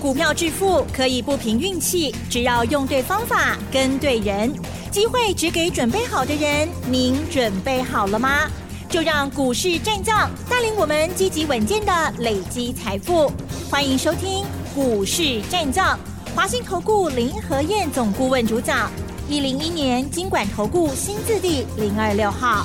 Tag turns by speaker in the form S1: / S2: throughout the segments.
S1: 股票致富可以不凭运气，只要用对方法、跟对人，机会只给准备好的人。您准备好了吗？就让股市战将带领我们积极稳健的累积财富。欢迎收听股市战将，华信投顾林和彦总顾问主讲，一零一年金管投顾新字第零二六号。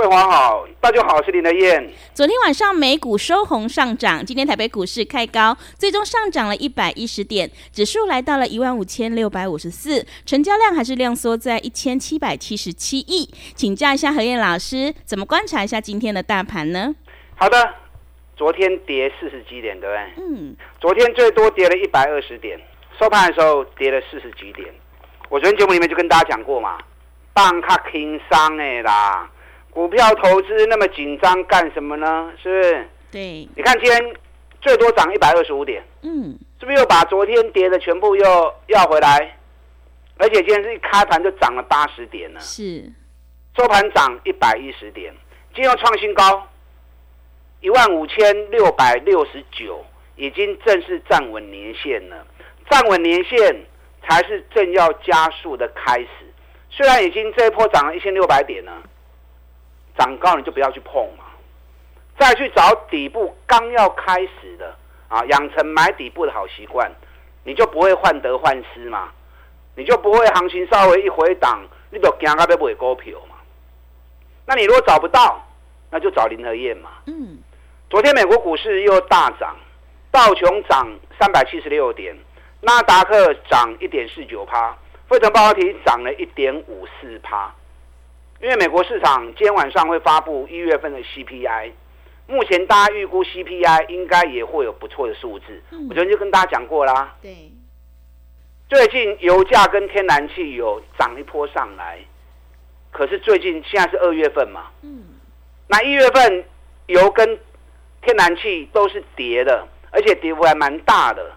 S2: 桂华好，大家好，我是林德燕。
S3: 昨天晚上美股收红上涨，今天台北股市开高，最终上涨了一百一十点，指数来到了一万五千六百五十四，成交量还是量缩在一千七百七十七亿。请教一下何燕老师，怎么观察一下今天的大盘呢？
S2: 好的，昨天跌四十几点，对不对？
S3: 嗯，
S2: 昨天最多跌了一百二十点，收盘的时候跌了四十几点。我昨天节目里面就跟大家讲过嘛，放卡轻伤的啦。股票投资那么紧张干什么呢？是不是？
S3: 对。
S2: 你看今天最多涨一百二十五点，
S3: 嗯，是
S2: 不是又把昨天跌的全部又要回来？而且今天是一开盘就涨了八十点呢，
S3: 是。
S2: 收盘涨一百一十点，今天又创新高，一万五千六百六十九，已经正式站稳年线了。站稳年线才是正要加速的开始。虽然已经这一波涨了一千六百点了。涨高你就不要去碰嘛，再去找底部刚要开始的啊，养成买底部的好习惯，你就不会患得患失嘛，你就不会行情稍微一回档，你就惊到要买股票嘛。那你如果找不到，那就找林和燕嘛。
S3: 嗯。
S2: 昨天美国股市又大涨，道琼涨三百七十六点，纳达克涨一点四九趴，费城半导体涨了一点五四趴。因为美国市场今天晚上会发布一月份的 CPI，目前大家预估 CPI 应该也会有不错的数字。嗯、我昨天就跟大家讲过啦。
S3: 对。
S2: 最近油价跟天然气有涨一波上来，可是最近现在是二月份嘛。
S3: 嗯。
S2: 那一月份油跟天然气都是跌的，而且跌幅还蛮大的，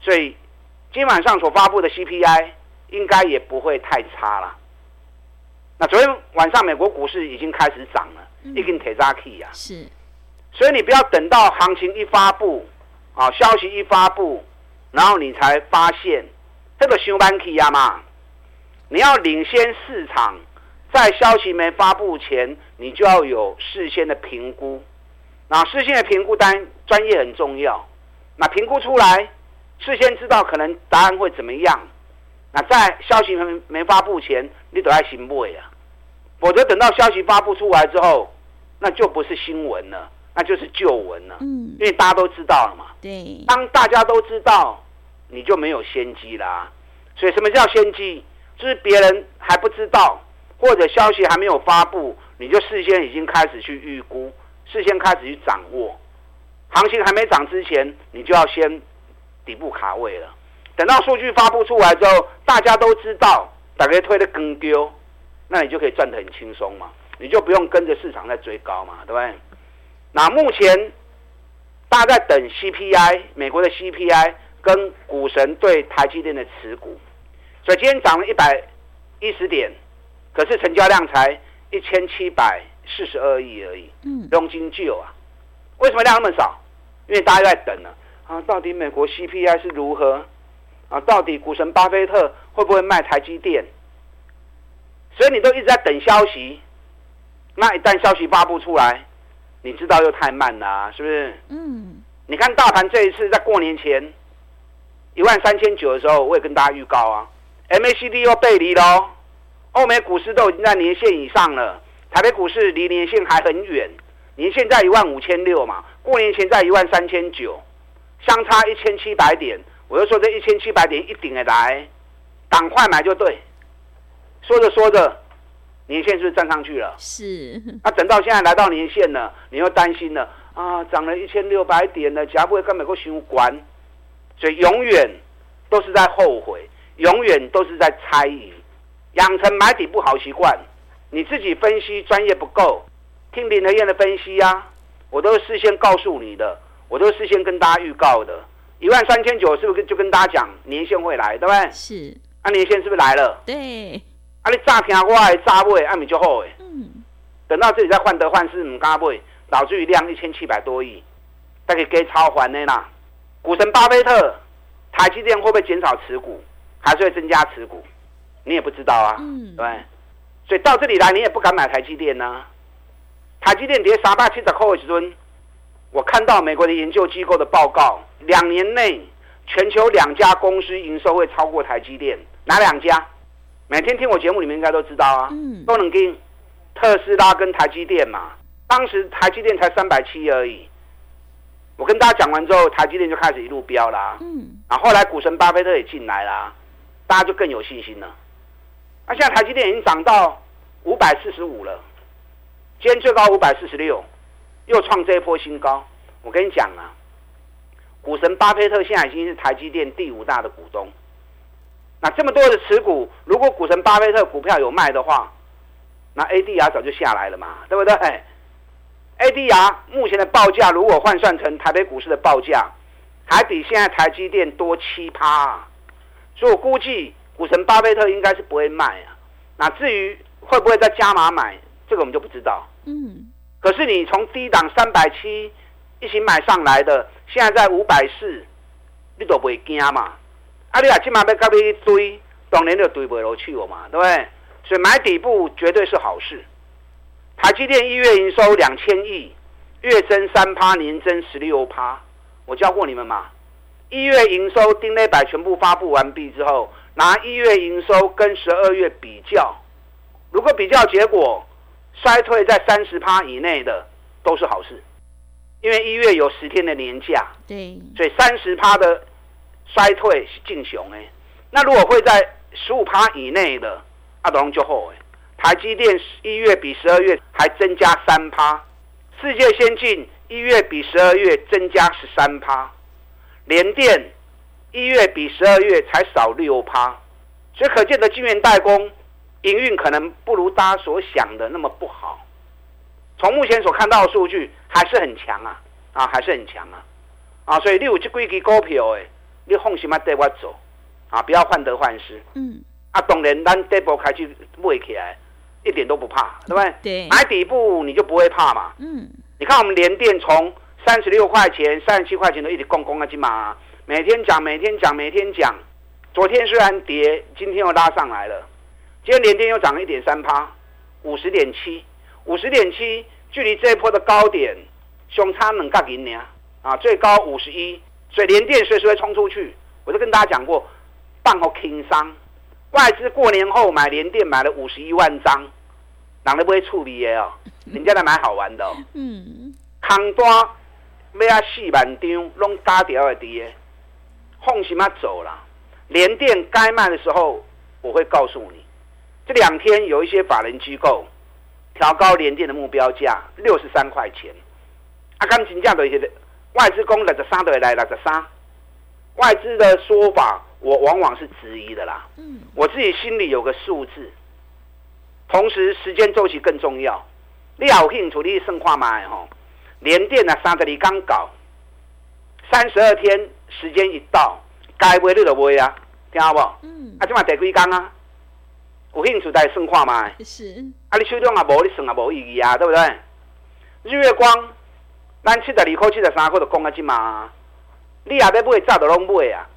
S2: 所以今晚上所发布的 CPI 应该也不会太差了。那昨天晚上美国股市已经开始涨了，已经铁扎起呀。
S3: 是，
S2: 所以你不要等到行情一发布，啊，消息一发布，然后你才发现这个上班起呀嘛。你要领先市场，在消息没发布前，你就要有事先的评估。那事先的评估单专业很重要。那评估出来，事先知道可能答案会怎么样。那在消息没没发布前，你都要行不啊，否则等到消息发布出来之后，那就不是新闻了，那就是旧闻了。
S3: 嗯，
S2: 因为大家都知道了嘛。
S3: 对。
S2: 当大家都知道，你就没有先机啦。所以什么叫先机？就是别人还不知道，或者消息还没有发布，你就事先已经开始去预估，事先开始去掌握。行情还没涨之前，你就要先底部卡位了。等到数据发布出来之后，大家都知道，大家推的更丢，那你就可以赚得很轻松嘛，你就不用跟着市场在追高嘛，对不对？那目前大家在等 CPI，美国的 CPI 跟股神对台积电的持股，所以今天涨了一百一十点，可是成交量才一千七百四十二亿而已，
S3: 嗯，佣
S2: 金旧啊，为什么量那么少？因为大家在等呢，啊，到底美国 CPI 是如何？啊，到底股神巴菲特会不会卖台积电？所以你都一直在等消息。那一旦消息发布出来，你知道又太慢了啊，是不是？
S3: 嗯。
S2: 你看大盘这一次在过年前一万三千九的时候，我也跟大家预告啊，MACD 又背离喽。欧美股市都已经在年线以上了，台北股市离年线还很远，年线在一万五千六嘛，过年前在一万三千九，相差一千七百点。我就说这一千七百点一顶的来，赶快买就对。说着说着，年线是不是站上去了？
S3: 是。
S2: 那、啊、等到现在来到年线了，你又担心了啊？涨了一千六百点了，会不会跟美国相关？所以永远都是在后悔，永远都是在猜疑。养成买底不好习惯，你自己分析专业不够，听林和燕的分析啊，我都是事先告诉你的，我都是事先跟大家预告的。一万三千九是不是就跟大家讲年限会来，对不对？
S3: 是。
S2: 啊，年限是不是来了？
S3: 对。
S2: 啊，你乍听我还炸尾，啊，咪就好诶。
S3: 嗯。
S2: 等到这里再患得患失，唔敢买，导致于量一千七百多亿，大概给超还的啦。股神巴菲特，台积电会不会减少持股，还是会增加持股？你也不知道啊。嗯。对。所以到这里来，你也不敢买台积电呢、啊。台积电跌三百七十块的时阵，我看到美国的研究机构的报告，两年内全球两家公司营收会超过台积电，哪两家？每天听我节目，你们应该都知道啊，嗯、都能跟特斯拉跟台积电嘛。当时台积电才三百七而已，我跟大家讲完之后，台积电就开始一路飙啦。嗯，然后后来股神巴菲特也进来啦，大家就更有信心了。那、啊、现在台积电已经涨到五百四十五了，今天最高五百四十六，又创这一波新高。我跟你讲啊，股神巴菲特现在已经是台积电第五大的股东。那这么多的持股，如果股神巴菲特股票有卖的话，那 ADR 早就下来了嘛，对不对？ADR 目前的报价如果换算成台北股市的报价，还比现在台积电多七趴啊，所以我估计。股神巴菲特应该是不会卖啊，那至于会不会再加码买，这个我们就不知道。嗯，可是你从低档三百七一起买上来的，现在在五百四，你都不会惊嘛？啊，你啊，起码要跟你追，当然就追不下去了嘛，对不对？所以买底部绝对是好事。台积电一月营收两千亿，月增三趴，年增十六趴。我教过你们嘛？一月营收丁内百全部发布完毕之后。拿一月营收跟十二月比较，如果比较结果衰退在三十趴以内的，都是好事，因为一月有十天的年假，对，所以三十趴的衰退是进熊哎。那如果会在十五趴以内的，阿龙就好哎。台积电一月比十二月还增加三趴，世界先进一月比十二月增加十三趴，联电。一月比十二月才少六趴，所以可见的晶圆代工营运可能不如大家所想的那么不好。从目前所看到的数据还是很强啊，啊还是很强啊，啊所以你有这几支股票诶，你放心嘛带我走，啊不要患得患失。嗯，啊当然咱底部开始买起来一点都不怕，对不对？对，买底部你就不会怕嘛。嗯，你看我们联电从三十六块钱、三十七块钱都一直攻攻啊，金马。每天讲，每天讲，每天讲。昨天虽然跌，今天又拉上来了。今天联电又涨了一点三趴，五十点七，五十点七，距离这一波的高点，相差两角银呢啊，最高五十一，所以联电随时会冲出去。我就跟大家讲过，棒和轻伤，外资过年后买联电买了五十一万张，人都不会处理的哦，人家来买好玩的哦。嗯，扛多要啊四万张，拢打掉的跌。放心啊，走了。联电该卖的时候，我会告诉你。这两天有一些法人机构调高联电的目标价六十三块钱。啊，刚金价的一些外资公六十三都会来六十三。外资的说法，我往往是质疑的啦。嗯。我自己心里有个数字。同时，时间周期更重要。你有兴趣你算看卖吼。联电啊，三十二刚搞，三十二天。时间一到，该买你就买啊，听好不？嗯。啊，这嘛第几天啊？有兴趣再算看嘛？是。啊，你手中也无，你算也无意义啊，对不对？日月光，咱七十二块、七十三块就讲啊，这嘛。你也要买，早就拢买啊。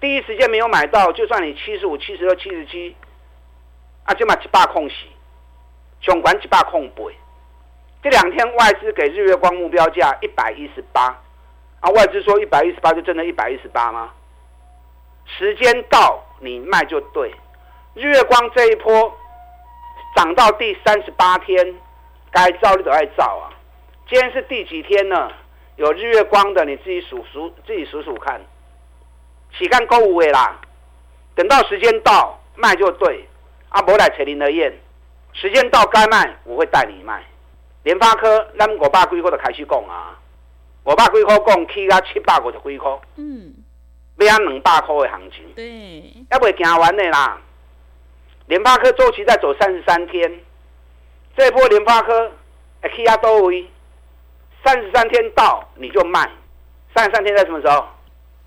S2: 第一时间没有买到，就算你七十五、七十六、七十七，啊，这嘛一百空死，上管一百空八。这两天外资给日月光目标价一百一十八。啊，外资说一百一十八就真的一百一十八吗？时间到你卖就对。日月光这一波涨到第三十八天，该造你都爱造啊。今天是第几天呢？有日月光的你自己数数，自己数数看。起干购物的啦，等到时间到卖就对。阿伯来扯林德燕，时间到该卖我会带你卖。联发科，咱五百几块就开始讲啊。我爸几块讲起到七百五十几块，嗯，要两百块的行情，对，还未行完的啦。联发科周期在走三十三天，这波联发科会起到多位，三十三天到你就卖，三十三天在什么时候？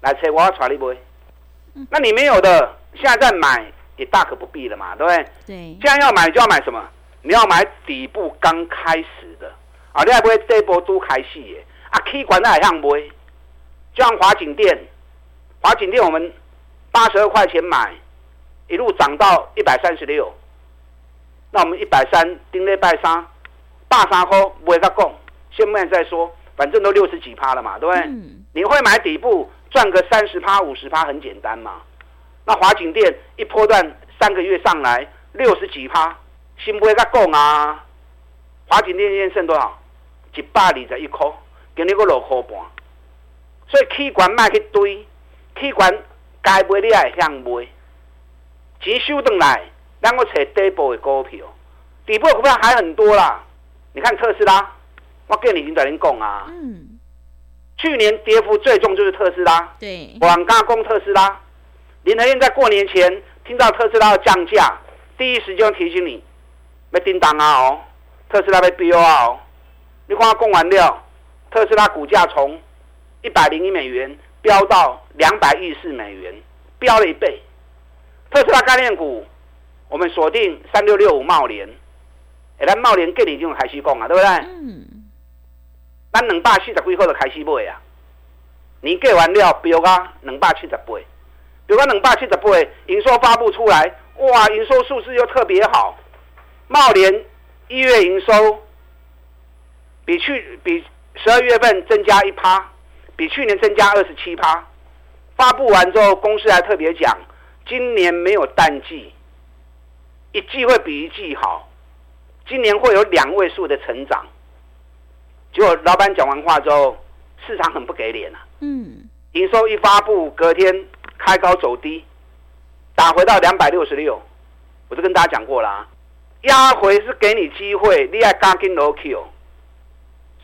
S2: 来车我要传你买。那你没有的，现在再买也大可不必了嘛，对不对？
S3: 对。
S2: 现在要买就要买什么？你要买底部刚开始的啊！你还不会这波都开始耶？啊，K 管那还像不会？就像华景店，华景店我们八十二块钱买，一路涨到一百三十六。那我们一百三，顶礼拜三，八三块不会再讲，先卖再说，反正都六十几趴了嘛，对不对？嗯、你会买底部赚个三十趴、五十趴，很简单嘛。那华景店一波段三个月上来六十几趴，先不会再讲啊。华景店现在剩多少？一百二十一块，今日个六块半。所以气管卖去堆，气管该卖你也会向卖，钱收回来。让我找底部的股票，底部的股票还很多啦。你看特斯拉，我跟你已经在恁讲啊。嗯。去年跌幅最重就是特斯拉。
S3: 对。
S2: 我刚刚攻特斯拉，林和燕在过年前听到特斯拉要降价，第一时间提醒你，要叮当啊哦，特斯拉要飙啊哦。你看他供完了，特斯拉股价从一百零一美元飙到两百一十四美元，飙了一倍。特斯拉概念股。我们锁定三六六五茂联，哎，咱茂联给你已经开始讲啊，对不对？嗯。咱两百四十几块就开始买啊，你计完了标啊，两百七十八，标啊两百七十八，营收发布出来，哇，营收数字又特别好。茂联一月营收比去比十二月份增加一趴，比去年增加二十七趴。发布完之后，公司还特别讲，今年没有淡季。一季会比一季好，今年会有两位数的成长。结果老板讲完话之后，市场很不给脸啊。嗯，营收一发布，隔天开高走低，打回到两百六十六。我就跟大家讲过了啊，压回是给你机会，你爱赶紧落 Q。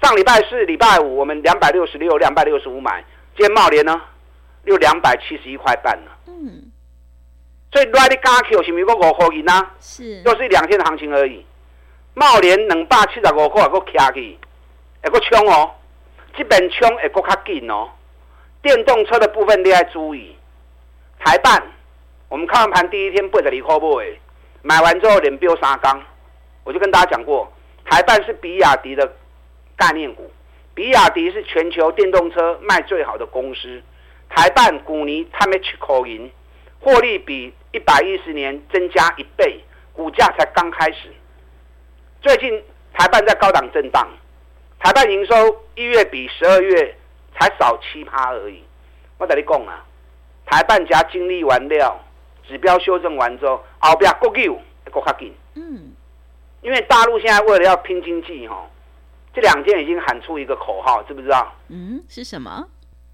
S2: 上礼拜四、礼拜五，我们两百六十六、两百六十五买，今天茂联呢，又两百七十一块半了。嗯。所以来的加 Q 是咪个五块银啊？是，就是两天的行情而已。茂联两百七十五块，还佫徛去，还佫冲哦。这边冲还佫较紧哦。电动车的部分你要注意。台办，我们看完盘第一天八十二块买，买完之后连标三缸。我就跟大家讲过，台办是比亚迪的概念股，比亚迪是全球电动车卖最好的公司。台办股尼他们七块银，获利比。一百一十年增加一倍，股价才刚开始。最近台半在高档震荡，台半营收一月比十二月才少七趴而已。我跟你讲啊，台半夹经历完了，指标修正完之后，后边国有国较紧。嗯，因为大陆现在为了要拼经济哈，这两天已经喊出一个口号，知不知道？
S3: 嗯，是什么？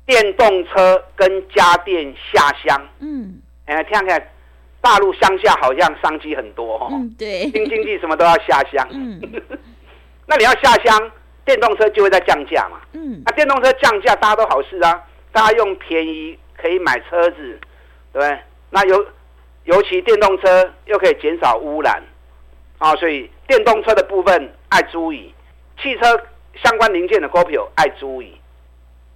S2: 电动车跟家电下乡。嗯，哎，听看。大陆乡下好像商机很多哦，
S3: 嗯、对，
S2: 新经济什么都要下乡。嗯，那你要下乡，电动车就会在降价嘛。嗯，那、啊、电动车降价，大家都好事啊，大家用便宜可以买车子，对不对？那尤尤其电动车又可以减少污染啊，所以电动车的部分爱注意，汽车相关零件的股票爱注意。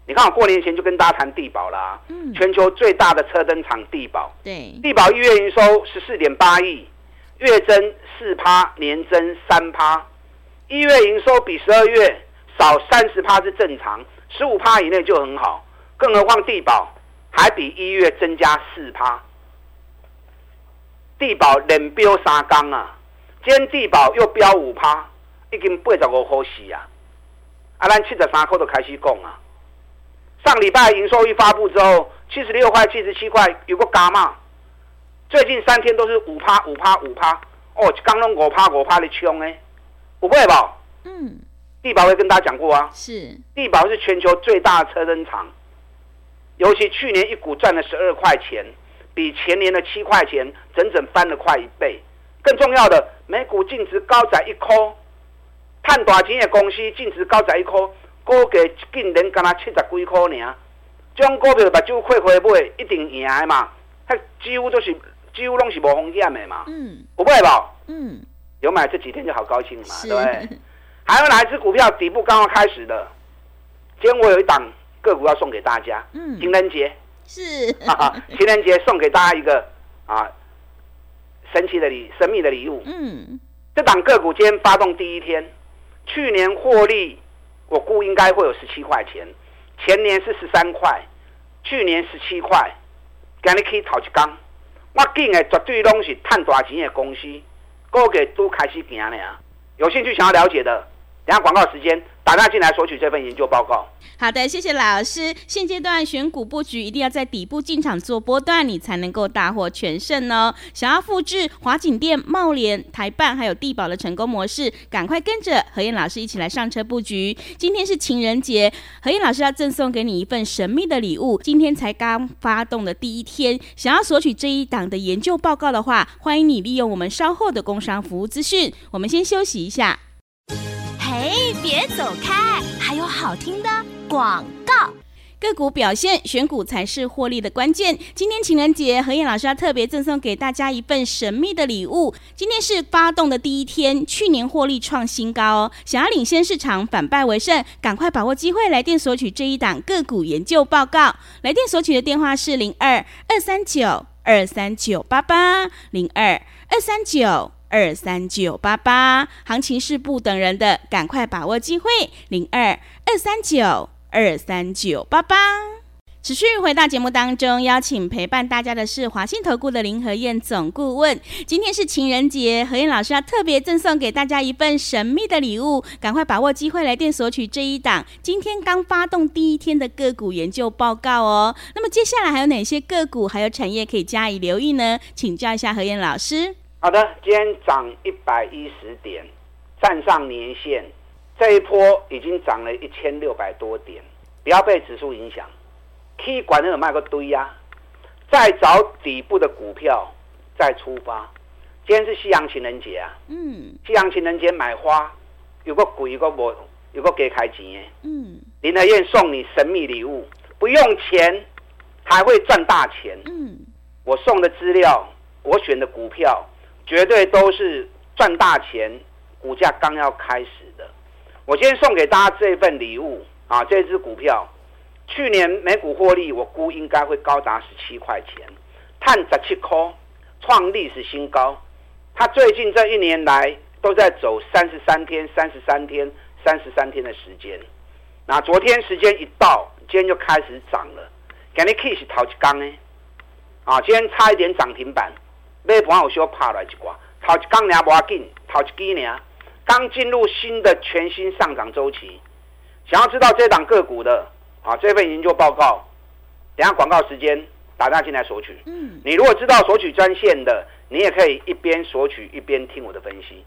S2: 你看，我过年前就跟大家谈地保啦，嗯，全球最大的车灯厂地保，
S3: 对，
S2: 地保一月营收十四点八亿，月增四趴，年增三趴，一月营收比十二月少三十趴是正常，十五趴以内就很好，更何况地保还比一月增加四趴，地保连标三缸啊，今天地保又标五趴，已经八十五块四啊，啊，咱七十三块都开始讲啊。上礼拜营收一发布之后，七十六块、七十七块有个加码，最近三天都是五趴、五趴、五趴，哦，刚弄五趴、五趴的冲哎，不会吧？嗯，地保会跟大家讲过啊，
S3: 是。
S2: 地保是全球最大的车灯厂，尤其去年一股赚了十二块钱，比前年的七块钱整整翻了快一倍。更重要的，每股净值高在一块，探大钱的公司净值高在一块。股价竟然干那七十几块尔，这种股票目睭开开买一定赢的嘛？它几乎都是几乎拢是无风险的嘛？嗯，不会吧？嗯，有买这几天就好高兴嘛，是对不对？还有哪一支股票底部刚刚开始的？今天我有一档个股要送给大家。嗯，情人节，
S3: 是，
S2: 情人节送给大家一个啊神奇的礼神秘的礼物。
S3: 嗯，
S2: 这档个股今天发动第一天，去年获利我估应该会有十七块钱，前年是十三块，去年十七块，今日去头一缸。我进的绝对拢是赚大钱的公司，估计都开始行了。有兴趣想要了解的，等下广告时间。打电话进来索取这份研究报告。
S3: 好的，谢谢老师。现阶段选股布局一定要在底部进场做波段，你才能够大获全胜哦。想要复制华景店、茂联、台办还有地保的成功模式，赶快跟着何燕老师一起来上车布局。今天是情人节，何燕老师要赠送给你一份神秘的礼物。今天才刚发动的第一天，想要索取这一档的研究报告的话，欢迎你利用我们稍后的工商服务资讯。我们先休息一下。
S1: 嘿，别走开！还有好听的广告。
S3: 个股表现，选股才是获利的关键。今天情人节，何燕老师要特别赠送给大家一份神秘的礼物。今天是发动的第一天，去年获利创新高哦。想要领先市场，反败为胜，赶快把握机会，来电索取这一档个股研究报告。来电索取的电话是零二二三九二三九八八零二二三九。二三九八八，行情是不等人的，赶快把握机会。零二二三九二三九八八，持续回到节目当中，邀请陪伴大家的是华信投顾的林和燕总顾问。今天是情人节，何燕老师要特别赠送给大家一份神秘的礼物，赶快把握机会来电索取这一档今天刚发动第一天的个股研究报告哦。那么接下来还有哪些个股还有产业可以加以留意呢？请教一下何燕老师。
S2: 好的，今天涨一百一十点，站上年线，这一波已经涨了一千六百多点，不要被指数影响。K 管那有卖个堆呀、啊，再找底部的股票再出发。今天是西洋情人节啊，
S3: 嗯，
S2: 西洋情人节买花有个鬼，有个无，有个给开钱的，
S3: 嗯，
S2: 林和燕送你神秘礼物，不用钱还会赚大钱，
S3: 嗯，
S2: 我送的资料，我选的股票。绝对都是赚大钱，股价刚要开始的。我今天送给大家这份礼物啊，这支股票去年每股获利，我估应该会高达十七块钱，碳十七块，创历史新高。它最近这一年来都在走三十三天、三十三天、三十三天的时间。那昨天时间一到，今天就开始涨了。今天 K 是头一缸呢，啊，今天差一点涨停板。尾盘有小拍来一挂，头一刚年无要紧，头一支年刚进入新的全新上涨周期。想要知道这档个股的啊，这份研究报告，等下广告时间打电话进来索取。
S3: 嗯，
S2: 你如果知道索取专线的，你也可以一边索取一边听我的分析。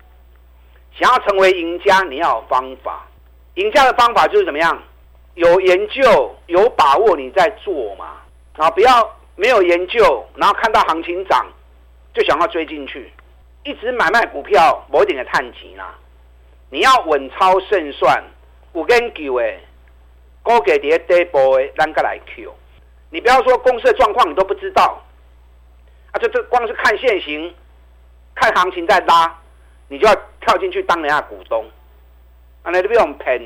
S2: 想要成为赢家，你要有方法。赢家的方法就是怎么样？有研究、有把握，你在做嘛。啊，不要没有研究，然后看到行情涨。就想要追进去，一直买卖股票，某一点的探底啦。你要稳操胜算，有研究诶，高给跌跌波诶，咱个来 Q。你不要说公司的状况你都不知道，啊，这这光是看现行，看行情在拉，你就要跳进去当人家股东，啊，那都不用骗，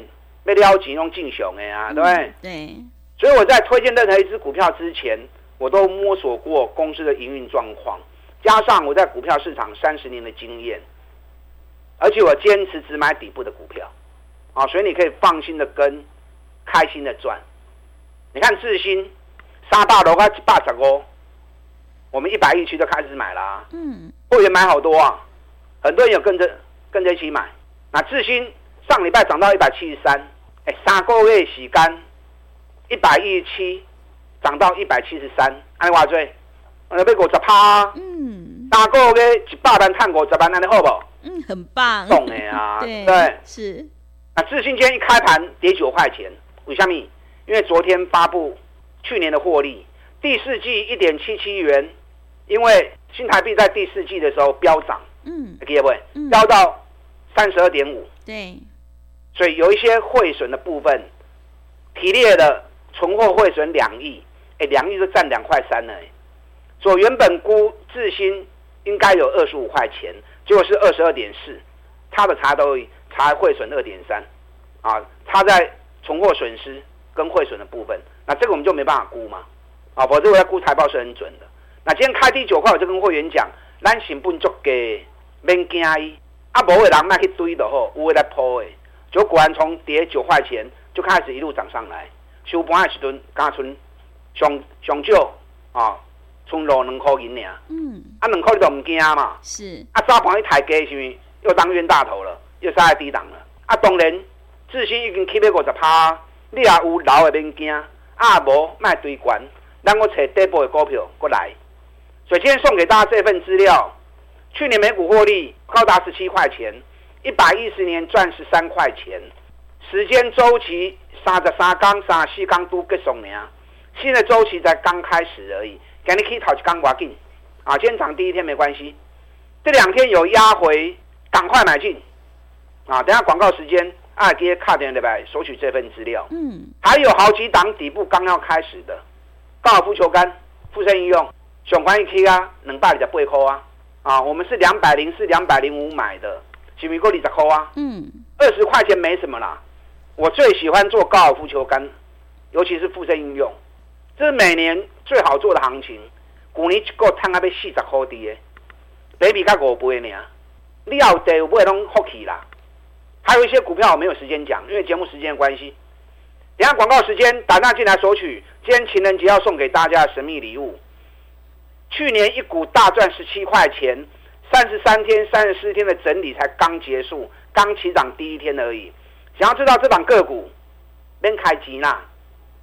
S2: 被撩起用进熊诶啊，对不对？
S3: 对。
S2: 所以我在推荐任何一支股票之前，我都摸索过公司的营运状况。加上我在股票市场三十年的经验，而且我坚持只买底部的股票，啊，所以你可以放心的跟，开心的赚。你看智新，三百多块一百十五，我们一百一区就开始买啦。
S3: 嗯，
S2: 会员买好多啊，很多人有跟着跟着一起买。那智新上礼拜涨到一百七十三，哎，三个月洗干，一百一十七涨到一百七十三，安尼话最。呃，要五十趴，
S3: 嗯，
S2: 大个月一百万探五十万，那你好不好？
S3: 嗯，很棒，
S2: 懂的啊，
S3: 对，
S2: 对，
S3: 是。
S2: 那智新今天一开盘跌九块钱，为什么？因为昨天发布去年的获利，第四季一点七七元，因为新台币在第四季的时候飙涨，
S3: 嗯，
S2: 可以不？飙到三十二点五，
S3: 对，
S2: 所以有一些汇损的部分，提列的存货汇损两亿，哎，两亿就占两块三了。所以原本估智新应该有二十五块钱，结果是二十二点四，差的差都差汇损二点三，啊，差在存货损失跟汇损的部分，那这个我们就没办法估嘛，啊，否则我要估财报是很准的。那今天开第九块，我就跟会员讲，咱成本足给免惊伊，啊，无的人卖去堆的吼，有的来抛的，就果然从跌九块钱就开始一路涨上来，收盘的时阵加存上上少啊，剩落两块银尔，嗯，啊两块你都唔惊嘛，
S3: 是，
S2: 啊早盘一抬价是咪又当冤大头了，又杀在低档了，啊当然自信已经起码五十趴，你也有老的免惊，啊无卖堆关，让我找底部的股票过来。所以今天送给大家这份资料，去年每股获利高达十七块钱，一百一十年赚十三块钱，时间周期三十三天、三十四天都结束了，新的周期才刚开始而已，给你可以讨一刚挂进，啊，今天涨第一天没关系，这两天有压回，赶快买进，啊，等下广告时间，二爹卡点对不对？索取这份资料，嗯，还有好几档底部刚要开始的高尔夫球杆，附身应用。上关一 K 啊，两百二十八块啊，啊，我们是两百零四、两百零五买的，是不是够二十块啊？嗯，二十块钱没什么啦。我最喜欢做高尔夫球杆，尤其是附身应用，这是每年最好做的行情。去年一个摊啊，要四十块的，北比较五倍呢。你要得不会拢福气啦。还有一些股票我没有时间讲，因为节目时间的关系。等下广告时间，打电进来索取今天情人节要送给大家的神秘礼物。去年一股大赚十七块钱，三十三天、三十四天的整理才刚结束，刚起涨第一天而已。想要知道这档个股，边开吉娜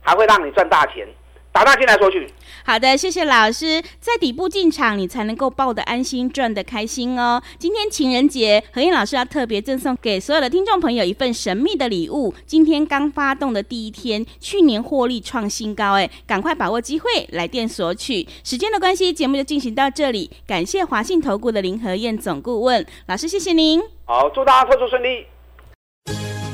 S2: 还会让你赚大钱。打大进来说去。
S3: 好的，谢谢老师。在底部进场，你才能够抱得安心，赚得开心哦。今天情人节，何燕老师要特别赠送给所有的听众朋友一份神秘的礼物。今天刚发动的第一天，去年获利创新高，哎，赶快把握机会，来电索取。时间的关系，节目就进行到这里。感谢华信投顾的林和燕总顾问老师，谢谢您。
S2: 好，祝大家操作顺利。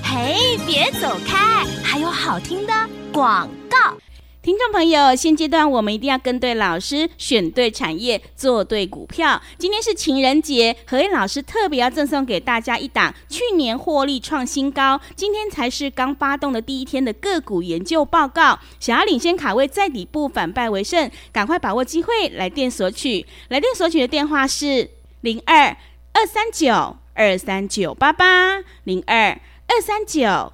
S1: 嘿，别走开，还有好听的广告。
S3: 听众朋友，现阶段我们一定要跟对老师，选对产业，做对股票。今天是情人节，和彦老师特别要赠送给大家一档去年获利创新高，今天才是刚发动的第一天的个股研究报告。想要领先卡位，在底部反败为胜，赶快把握机会，来电索取。来电索取的电话是零二二三九二三九八八零二二三九。